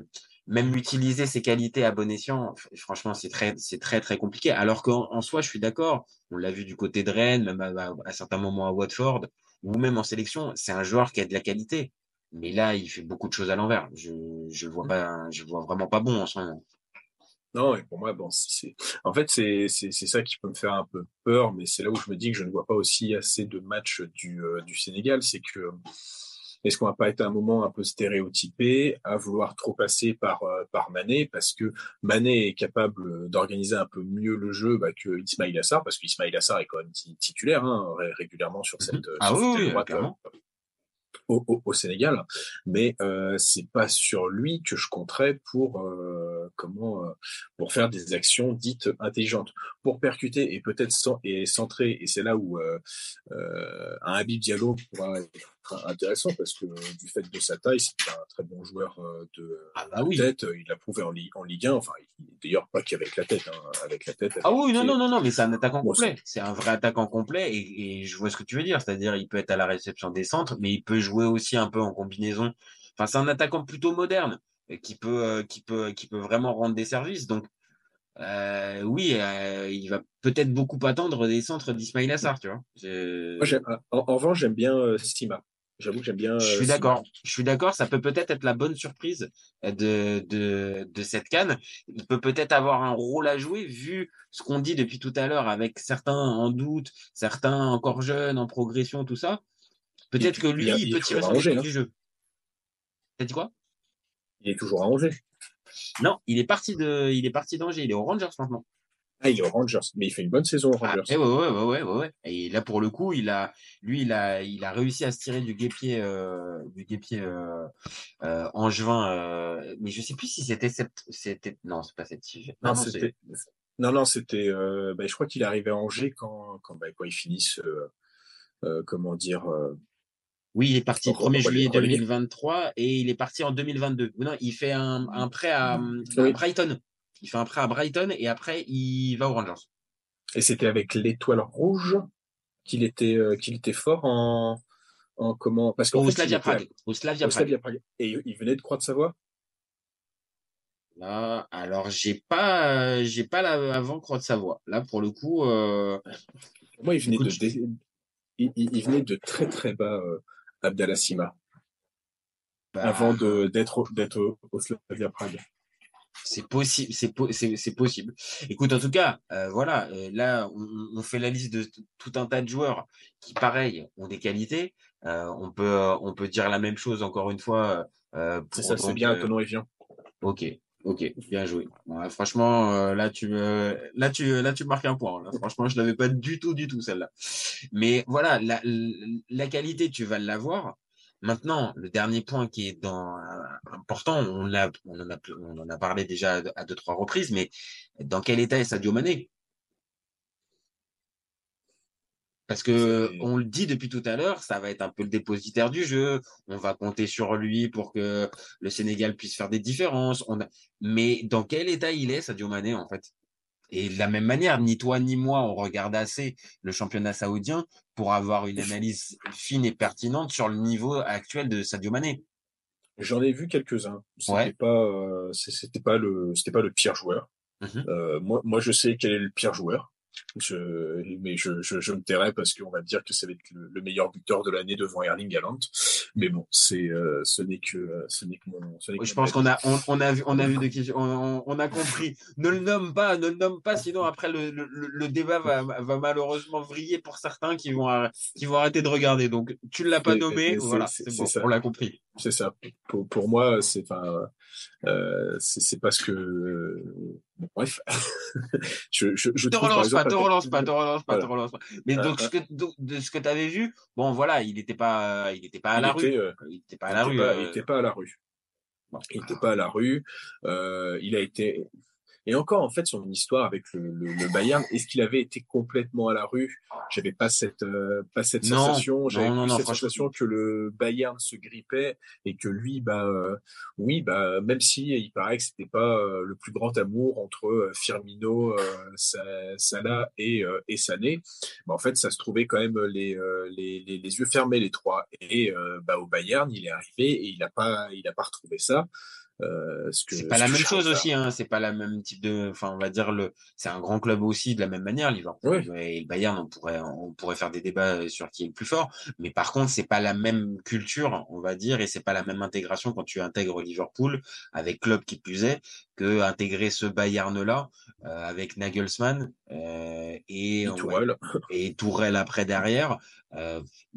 Speaker 4: même utiliser ses qualités à bon escient, franchement, c'est très, c'est très, très compliqué. Alors qu'en en soi, je suis d'accord. On l'a vu du côté de Rennes, même à, à, certains moments à Watford ou même en sélection, c'est un joueur qui a de la qualité. Mais là, il fait beaucoup de choses à l'envers. Je je le vois pas, je vois vraiment pas bon en ce moment.
Speaker 5: Non, et pour moi, bon, c'est, en fait, c'est, c'est, c'est ça qui peut me faire un peu peur, mais c'est là où je me dis que je ne vois pas aussi assez de matchs du, euh, du Sénégal. C'est que, est-ce qu'on va pas être à un moment un peu stéréotypé à vouloir trop passer par, euh, par Mané parce que Mané est capable d'organiser un peu mieux le jeu bah, que Ismail Assar, parce qu'Ismail Assar est quand même titulaire hein, régulièrement sur cette,
Speaker 4: ah
Speaker 5: sur
Speaker 4: oui,
Speaker 5: cette
Speaker 4: oui,
Speaker 5: droite,
Speaker 4: clairement.
Speaker 5: au, au, au Sénégal, mais euh, c'est pas sur lui que je compterais pour euh, comment euh, pour faire des actions dites intelligentes, pour percuter et peut-être et centrer. Et c'est là où euh, euh, un Habib Diallo pourra être intéressant parce que euh, du fait de sa taille, c'est un très bon joueur euh, de,
Speaker 4: Ah bah
Speaker 5: de
Speaker 4: oui.
Speaker 5: tête. Il l'a prouvé en, Ligue en Ligue 1. Enfin, il- d'ailleurs pas qu'avec la tête, hein, avec la tête.
Speaker 4: Ah oui, non, non, non, non, mais c'est un attaquant
Speaker 5: Bon,
Speaker 4: complet. C'est un vrai attaquant complet et, et je vois ce que tu veux dire. C'est-à-dire, il peut être à la réception des centres, mais il peut jouer aussi un peu en combinaison. Enfin, c'est un attaquant plutôt moderne euh, qui peut, euh, qui peut, qui peut vraiment rendre des services. Donc, euh, oui, euh, il va peut-être beaucoup attendre des centres d'Ismail Assar, tu vois. Je-
Speaker 5: Moi, en, en revanche, j'aime bien euh, Sima. J'avoue que j'aime bien.
Speaker 4: Je
Speaker 5: euh,
Speaker 4: suis d'accord. Je suis d'accord. Ça peut peut-être être la bonne surprise de, de, de cette canne. Il peut peut-être avoir un rôle à jouer vu ce qu'on dit depuis tout à l'heure avec certains en doute, certains encore jeunes, en progression, tout ça. Peut-être que lui,
Speaker 5: il-
Speaker 4: il,
Speaker 5: il
Speaker 4: peut tirer son
Speaker 5: Angers, hein.
Speaker 4: du jeu. T'as dit quoi?
Speaker 5: Il est toujours à Angers.
Speaker 4: Non, il est parti de, il est parti d'Angers. Il est aux Rangers maintenant.
Speaker 5: Ah, il est aux Rangers, mais il fait une bonne saison aux
Speaker 4: Ah,
Speaker 5: Rangers.
Speaker 4: eh ouais, ouais, ouais, ouais, ouais, ouais. Et là, pour le coup, il a, lui, il a, il a réussi à se tirer du guépier, euh, du guépier euh, euh, angevin. Euh, mais je sais plus si c'était sept, c'était, non, c'est pas cette
Speaker 5: Non,
Speaker 4: Non, non,
Speaker 5: c'était. Non, non, c'était. Euh, bah, je crois qu'il est arrivé à Angers quand, quand, bah, quand ils finissent. Euh, comment dire.
Speaker 4: Oui, il est parti le
Speaker 5: Oh,
Speaker 4: 1er
Speaker 5: oh,
Speaker 4: juillet
Speaker 5: oh, les-
Speaker 4: 2023 et il est parti en 2022. Non, il fait un, un prêt à, à
Speaker 5: Oui.
Speaker 4: Brighton. Il fait un prêt à Brighton et après il va aux Rangers.
Speaker 5: et c'était avec l'étoile rouge qu'il était, euh, qu'il était fort en, en comment. Parce qu'en
Speaker 4: Au Slavia Prague. Au Slavia Prague.
Speaker 5: Et il venait de Croix-de-Savoie.
Speaker 4: Là, alors j'ai pas, euh, j'ai pas la avant Croix de Savoie. Là, pour le coup, euh,
Speaker 5: Moi, il venait
Speaker 4: Écoute,
Speaker 5: de, il, venait de très très bas, euh, Abdallah Sima,
Speaker 4: bah,
Speaker 5: avant de d'être d'être au, au Slavia Prague.
Speaker 4: C'est possible, c'est po- possible. Écoute, en tout cas, euh, voilà, euh, là, on, on fait la liste de tout un tas de joueurs qui, pareil, ont des qualités. Euh, on peut, on peut dire la même chose encore une fois.
Speaker 5: C'est ça, c'est bien, Tonon et Vian.
Speaker 4: Ok, ok, bien joué. Ouais, franchement, là tu là tu, là tu marques un point. Là. Franchement, je l'avais pas du tout, du tout celle-là. Mais voilà, la, la qualité, tu vas l'avoir. Maintenant, le dernier point qui est dans, euh, important, on l'a, on en a, on en a parlé déjà à deux trois reprises, mais dans quel état est Sadio Mané? Parce que on le dit depuis tout à l'heure, ça va être un peu le dépositaire du jeu. On va compter sur lui pour que le Sénégal puisse faire des différences. On a... Mais dans quel état il est, Sadio Mané, en fait? Et de la même manière, ni toi ni moi, on regarde assez le championnat saoudien pour avoir une analyse fine et pertinente sur le niveau actuel de Sadio Mané.
Speaker 5: J'en ai vu quelques-uns. C'était
Speaker 4: Ouais.
Speaker 5: pas, euh, c'était pas le, c'était pas le pire joueur.
Speaker 4: Mhm.
Speaker 5: Euh, moi, moi, je sais quel est le pire joueur. Je, mais je, je, je me tairai parce qu'on va me dire que ça va être le, le meilleur buteur de l'année devant Erling Haaland. Mais bon, c'est, euh, ce n'est que, euh, ce n'est que mon, ce n'est que
Speaker 4: Je
Speaker 5: mon
Speaker 4: pense qu'on a, on, on a vu, on a vu de qui, on, a compris. Ne le nomme pas, ne le nomme pas, sinon après le, le, le débat va, va malheureusement vriller pour certains qui vont, arr- qui vont arrêter de regarder. Donc, tu ne l'as pas nommé, voilà,
Speaker 5: c'est-
Speaker 4: c'est
Speaker 5: c'est
Speaker 4: bon,
Speaker 5: ça.
Speaker 4: on l'a compris.
Speaker 5: C'est ça. Pour, pour moi, c'est enfin, euh, c'est parce que euh, bon, bref. je, je, je
Speaker 4: Te relance pas, te relance pas, te relance pas, te
Speaker 5: Voilà.
Speaker 4: relance pas. Mais donc,
Speaker 5: Euh,
Speaker 4: ce que, donc, de ce que tu avais vu, bon, voilà, il n'était pas, il n'était pas la
Speaker 5: était,
Speaker 4: rue.
Speaker 5: euh,
Speaker 4: Il n'était pas à la rue.
Speaker 5: pas-
Speaker 4: euh,
Speaker 5: il était pas à la rue. Il n'était pas à la rue. Euh, il a été. Et encore, en fait, son histoire avec le, le, le Bayern, est-ce qu'il avait été complètement à la rue? J'avais pas cette euh, pas cette
Speaker 4: Non,
Speaker 5: sensation. J'avais
Speaker 4: non, non,
Speaker 5: cette
Speaker 4: franchement.
Speaker 5: sensation que le Bayern se grippait et que lui, bah euh, oui, bah même si il paraît que c'était pas euh, le plus grand amour entre euh, Firmino, euh, Sa- Salah et euh, et Sané, bah, en fait, ça se trouvait quand même les euh, les, les, les yeux fermés les trois. Et euh, bah au Bayern, il est arrivé et il a pas il a pas retrouvé ça. Euh, ce
Speaker 4: c'est pas la même chose aussi, hein. C'est pas la même type de, enfin, on va dire le, c'est un grand club aussi de la même manière, Liverpool et le Bayern, on pourrait, on pourrait faire des débats sur qui est le plus fort. Mais par contre, c'est pas la même culture, on va dire, et c'est pas la même intégration quand tu intègres Liverpool avec club qui plus est que intégrer ce Bayern là euh, avec Nagelsmann euh, et,
Speaker 5: et Tourelle.
Speaker 4: et Tourelle après derrière.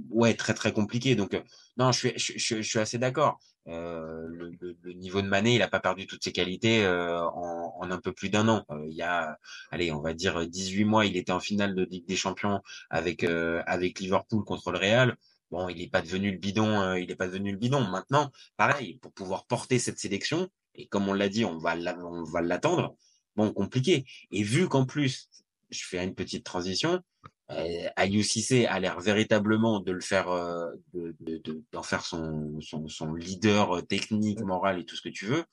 Speaker 4: Ouais, très très compliqué. Donc non, je suis, je, je, je suis assez d'accord. Euh, le, le, le, niveau de Mané, il a pas perdu toutes ses qualités euh, en, en, un peu plus d'un an. Euh, il y a, allez, on va dire 18 mois, il était en finale de Ligue des Champions avec avec Liverpool contre le Real. Bon, il n'est pas devenu le bidon, il n'est pas devenu le bidon. Maintenant, pareil, pour pouvoir porter cette sélection, et comme on l'a dit, on va on va l'attendre. Bon, compliqué. Et vu qu'en plus, je fais une petite transition, euh, Aliou Cissé a l'air véritablement de le faire, euh, de, de, de, d'en faire son, son, son, leader euh, technique, moral et tout ce que tu veux.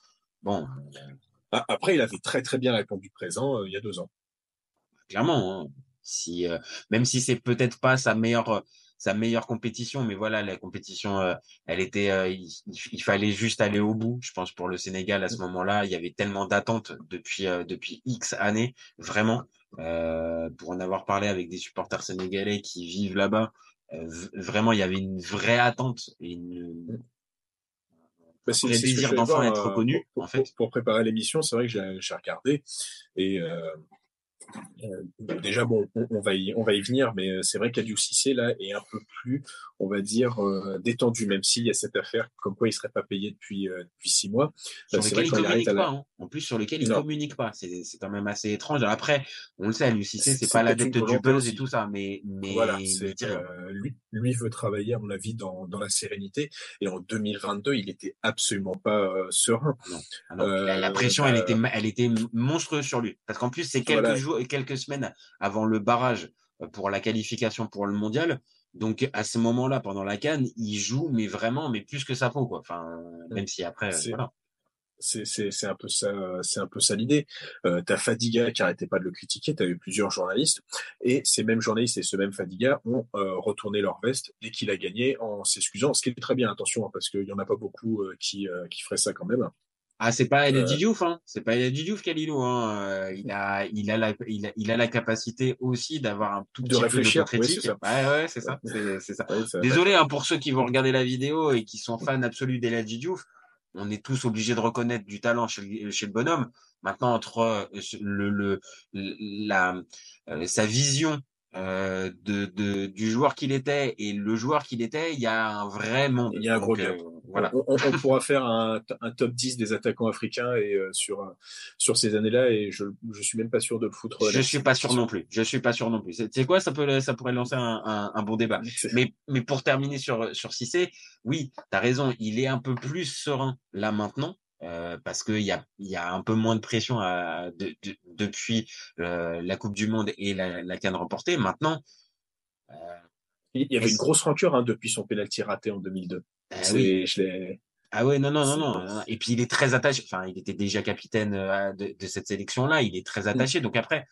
Speaker 4: Bon.
Speaker 5: Ah, après, il avait très très bien répondu présent euh, il y a deux ans.
Speaker 4: Clairement, hein. si euh, même si c'est peut-être pas sa meilleure sa meilleure compétition, mais voilà, la compétition, euh, elle était, il, il, fallait juste aller au bout. Je pense pour le Sénégal à ce moment-là, il y avait tellement d'attentes depuis depuis X années, vraiment. Euh, pour en avoir parlé avec des supporters sénégalais qui vivent là-bas, euh, vraiment, il y avait une vraie attente et une,
Speaker 5: bah, c'est,
Speaker 4: un désir d'enfant être reconnu.
Speaker 5: Pour,
Speaker 4: en fait.
Speaker 5: pour, préparer l'émission, c'est vrai que j'ai, regardé et euh, euh, déjà bon, on, va y on va y venir, mais c'est vrai qu'Adiou Cissé là est un peu plus, on va dire euh, détendu, même s'il y a cette affaire comme quoi il serait pas payé depuis euh, depuis six mois.
Speaker 4: Sur lequel il communique pas, la... hein. en plus sur lequel il non. communique pas. C'est quand même assez étrange. Après, on le sait, Aliou Cissé c'est pas l'adepte du buzz et tout ça, mais mais
Speaker 5: voilà, lui lui veut travailler à mon avis dans dans la sérénité et en 2022 il était absolument pas serein.
Speaker 4: Non. Ah la, la, pression elle était elle était monstrueuse sur lui parce qu'en plus c'est quelques voilà. jours quelques semaines avant le barrage pour la qualification pour le mondial. Donc à ce moment-là, pendant la canne, il joue, mais vraiment, mais plus que sa peau, quoi. Enfin, même si après,
Speaker 5: c'est,
Speaker 4: voilà.
Speaker 5: C'est, un peu ça, c'est un peu ça l'idée. Euh, t'as Fadiga qui arrêtait pas de le critiquer. T'as eu plusieurs journalistes et ces mêmes journalistes et ce même Fadiga ont euh, retourné leur veste dès qu'il a gagné en s'excusant. Ce qui est très bien, attention, hein, parce qu'il y en a pas beaucoup euh, qui qui feraient ça quand même.
Speaker 4: Ah, c'est pas El Diouf, hein. C'est pas El Diouf, Kalilou, hein. Il a, il a la, il a, il a la capacité aussi d'avoir un tout
Speaker 5: de
Speaker 4: petit
Speaker 5: réfléchir,
Speaker 4: peu de critique.
Speaker 5: Ouais,
Speaker 4: ouais, ouais, c'est ça. C'est, ça. Ouais, Désolé, hein, pour ceux qui vont regarder la vidéo et qui sont fans absolus d'El Diouf. On est tous obligés de reconnaître du talent chez le, chez le bonhomme. Maintenant, entre le, le, la, euh, sa vision euh, de, de, du joueur qu'il était et le joueur qu'il était, il y a un vrai monde.
Speaker 5: Il y a un gros.
Speaker 4: Euh, voilà.
Speaker 5: On, on, on, pourra faire un, un, top 10 des attaquants africains et euh, sur sur ces années-là et je je suis même pas sûr de le foutre.
Speaker 4: Je suis pas sûr non plus. Je suis pas sûr non plus. C'est quoi? Ça peut ça pourrait lancer un, un, un bon débat. Mais mais pour terminer sur sur Cissé, oui, tu as raison, il est un peu plus serein là maintenant. Euh, parce qu'il y a, y a un peu moins de pression à, de, de, depuis euh, la Coupe du Monde et la, la canne remportée. Maintenant,
Speaker 5: euh, il y avait une grosse rancœur hein, depuis son penalty raté en 2002.
Speaker 4: Ah, oui. ah ouais, non, non, non, non. Et puis il est très attaché. Enfin, il était déjà capitaine de, de cette sélection-là. Il est très attaché. Donc après,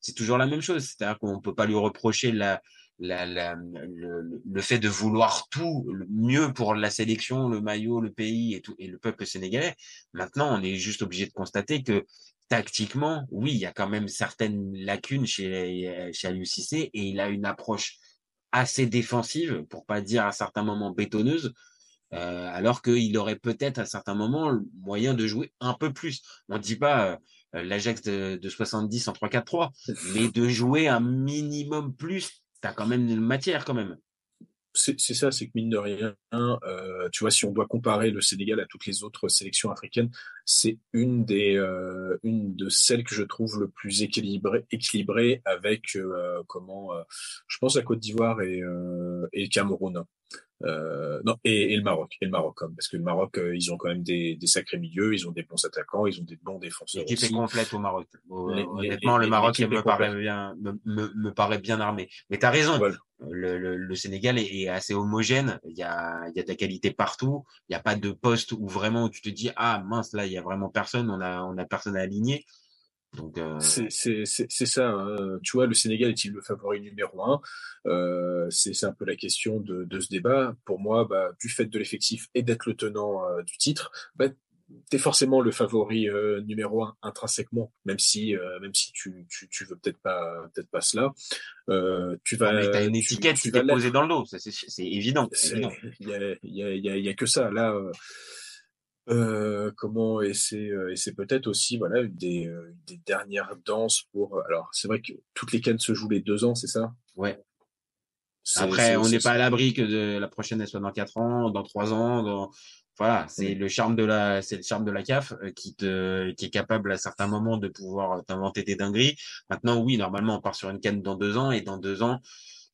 Speaker 4: c'est toujours la même chose. C'est-à-dire qu'on peut pas lui reprocher la, la, la, le, le, fait de vouloir tout le mieux pour la sélection, le maillot, le pays et tout et le peuple sénégalais. Maintenant, on est juste obligé de constater que tactiquement, oui, il y a quand même certaines lacunes chez chez Aliou Cissé et il a une approche assez défensive, pour pas dire à certains moments bétonneuse, euh, alors qu'il aurait peut-être à certains moments le moyen de jouer un peu plus. On dit pas euh, l'Ajax de, de 70 en 3-4-3, mais de jouer un minimum plus t'as quand même une matière quand même.
Speaker 5: C'est ça, c'est que mine de rien, euh, tu vois, si on doit comparer le Sénégal à toutes les autres sélections africaines, c'est une euh, de celles que je trouve le plus équilibrée, avec euh, comment, je pense à Côte d'Ivoire et, et le Cameroun. Euh, non et, et, le Maroc et le Maroc parce que le Maroc euh, ils ont quand même des, des, sacrés milieux ils ont des bons attaquants ils ont des bons défenseurs
Speaker 4: l'équipe est complète au Maroc. Les, honnêtement les, le Maroc me paraît bien me, me, me, paraît bien armé. Mais t'as raison voilà. le, le, le, Sénégal est, est, assez homogène. Il y a il y a de la qualité partout. Il n'y a pas de poste où vraiment où tu te dis ah mince là il y a vraiment personne. On a on a personne à aligner.
Speaker 5: C'est ça. Hein. Tu vois, le Sénégal est-il le favori numéro un? Euh, C'est un peu la question de, de, ce débat. Pour moi, bah, du fait de l'effectif et d'être le tenant euh, du titre, bah, t'es forcément le favori euh, numéro un intrinsèquement, même si euh, même si tu, tu, tu veux peut-être pas peut-être pas cela. Euh, tu vas.
Speaker 4: Mais t'as une
Speaker 5: tu-
Speaker 4: étiquette
Speaker 5: tu
Speaker 4: qui t'est
Speaker 5: l'être.
Speaker 4: posée dans le dos, c'est évident.
Speaker 5: Il y a, il y, a, il y, a, il y a que ça. Là, euh, comment et c'est euh, et c'est peut-être aussi voilà une des, euh, des dernières danses pour. Alors c'est vrai que toutes les cannes se jouent les deux ans, c'est ça?
Speaker 4: Ouais. Après, on n'est pas à l'abri que de la prochaine elle soit dans quatre ans, dans trois ans, dans voilà, c'est le charme de la, c'est le charme de la CAF qui te, qui est capable à certains moments de pouvoir t'inventer des dingueries. Maintenant, oui, normalement, on part sur une canne dans deux ans et dans deux ans,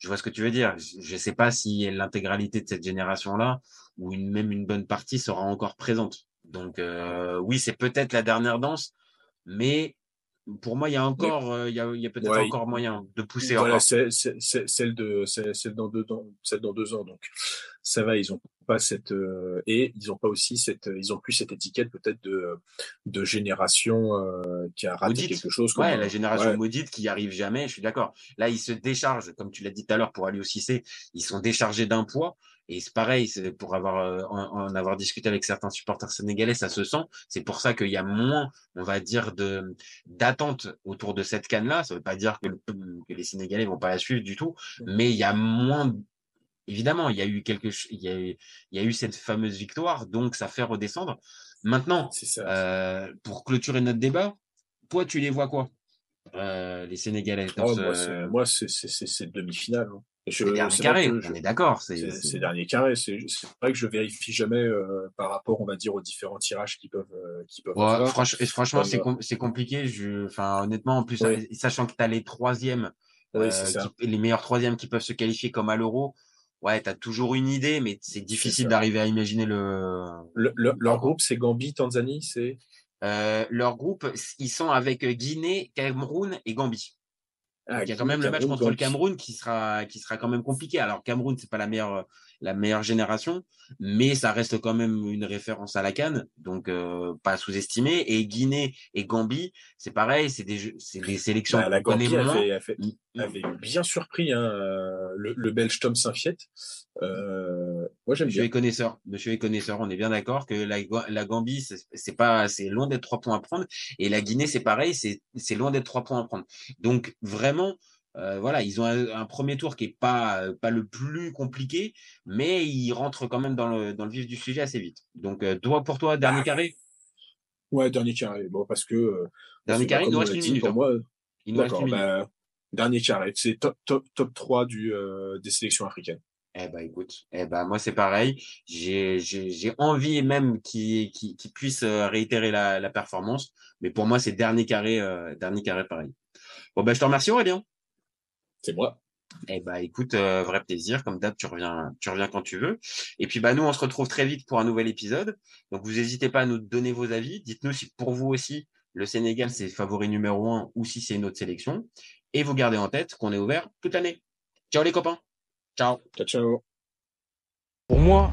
Speaker 4: je vois ce que tu veux dire. Je ne sais pas si l'intégralité de cette génération-là ou une, même une bonne partie sera encore présente. Donc, euh, oui, c'est peut-être la dernière danse, mais pour moi, il y a encore, euh, il y a, il y a peut-être
Speaker 5: Ouais,
Speaker 4: encore moyen de pousser
Speaker 5: voilà, c'est, celle de celle dans deux ans, celle dans deux ans. Donc ça va, ils ont pas cette euh, et ils ont pas aussi cette, ils ont plus cette étiquette peut-être de de génération euh, qui a raté
Speaker 4: Maudite.
Speaker 5: quelque chose.
Speaker 4: Ouais, la génération
Speaker 5: ouais.
Speaker 4: maudite qui arrive jamais, je suis d'accord. Là, ils se déchargent, comme tu l'as dit tout à l'heure pour aller au Cissé, ils sont déchargés d'un poids. Et c'est pareil, pour avoir euh, en, en avoir discuté avec certains supporters sénégalais, ça se sent. C'est pour ça qu'il y a moins, on va dire, de d'attente autour de cette canne-là. Ça veut pas dire que, le- que les Sénégalais vont pas la suivre du tout, mais il y a moins. Évidemment, il y a eu quelque, il y a eu, il y a eu cette fameuse victoire, donc ça fait redescendre. Maintenant, euh, pour clôturer notre débat, toi, tu les vois quoi? Euh, Les Sénégalais
Speaker 5: Oh,
Speaker 4: ce-
Speaker 5: moi, c'est, demi-finale. hein. Je-
Speaker 4: les derniers carrés,
Speaker 5: je-
Speaker 4: on est d'accord. C'est,
Speaker 5: c'est,
Speaker 4: c'est-
Speaker 5: c'est dernier carré. C'est, c'est vrai que je vérifie jamais euh, par rapport, on va dire, aux différents tirages qui peuvent, euh, qui peuvent
Speaker 4: Ouais, franch- franchement, c'est com- c'est compliqué. Je, enfin, honnêtement, en plus,
Speaker 5: Ouais.
Speaker 4: sachant que tu as les troisièmes, euh, qui- les meilleurs troisièmes qui peuvent se qualifier comme à l'euro, ouais, tu as toujours une idée, mais c'est difficile d'arriver à imaginer le.
Speaker 5: Le- le- leur groupe, c'est Gambie, Tanzanie, c'est.
Speaker 4: Euh, leur groupe, ils sont avec Guinée, Cameroun et Gambie.
Speaker 5: Ah,
Speaker 4: Donc, il y a quand même le match contre le. Cameroun qui sera qui sera quand même compliqué. Alors Cameroun c'est pas la meilleure la meilleure génération, mais ça reste quand même une référence à la Cannes, donc euh, pas sous-estimé. Et Guinée et Gambie, c'est pareil, c'est des sélections
Speaker 5: Bah, la Gambie avait,
Speaker 4: Mm.
Speaker 5: avait bien surpris hein, euh, le, le Belge Tom Saint-Fiet. Euh, moi, j'aime
Speaker 4: Monsieur
Speaker 5: bien.
Speaker 4: connaisseur, monsieur est connaisseur, on est bien d'accord que la, Ga- la Gambie, c'est c'est pas, c'est loin d'être trois points à prendre, et la Guinée, c'est pareil, c'est c'est loin d'être trois points à prendre. Donc vraiment, euh, voilà, ils ont un, un premier tour qui est pas euh, pas le plus compliqué, mais ils rentrent quand même dans le dans le vif du sujet assez vite. Donc euh, toi pour toi, dernier
Speaker 5: Ah,
Speaker 4: carré,
Speaker 5: Ouais, dernier carré. Bon, parce que. euh,
Speaker 4: dernier
Speaker 5: c'est
Speaker 4: carré, il nous reste une minute.
Speaker 5: Pour
Speaker 4: hein.
Speaker 5: moi,
Speaker 4: Il nous reste une minute.
Speaker 5: Bah, dernier carré. C'est top, top, top 3 du, euh, des sélections africaines.
Speaker 4: Eh ben écoute, eh ben moi c'est pareil. J'ai envie même qu'ils puissent réitérer la, la performance, mais pour moi c'est dernier carré, euh, dernier carré pareil. Bon ben je te remercie Aurélien.
Speaker 5: C'est moi.
Speaker 4: Eh ben écoute, euh, vrai plaisir. Comme d'hab, tu reviens, tu reviens quand tu veux. Et puis bah nous, on se retrouve très vite pour un nouvel épisode. Donc vous n'hésitez pas à nous donner vos avis. Dites-nous si pour vous aussi le Sénégal c'est favori numéro un ou si c'est une autre sélection. Et vous gardez en tête qu'on est ouvert toute l'année. Ciao les copains. Ciao.
Speaker 5: Ciao, ciao.
Speaker 6: Pour moi,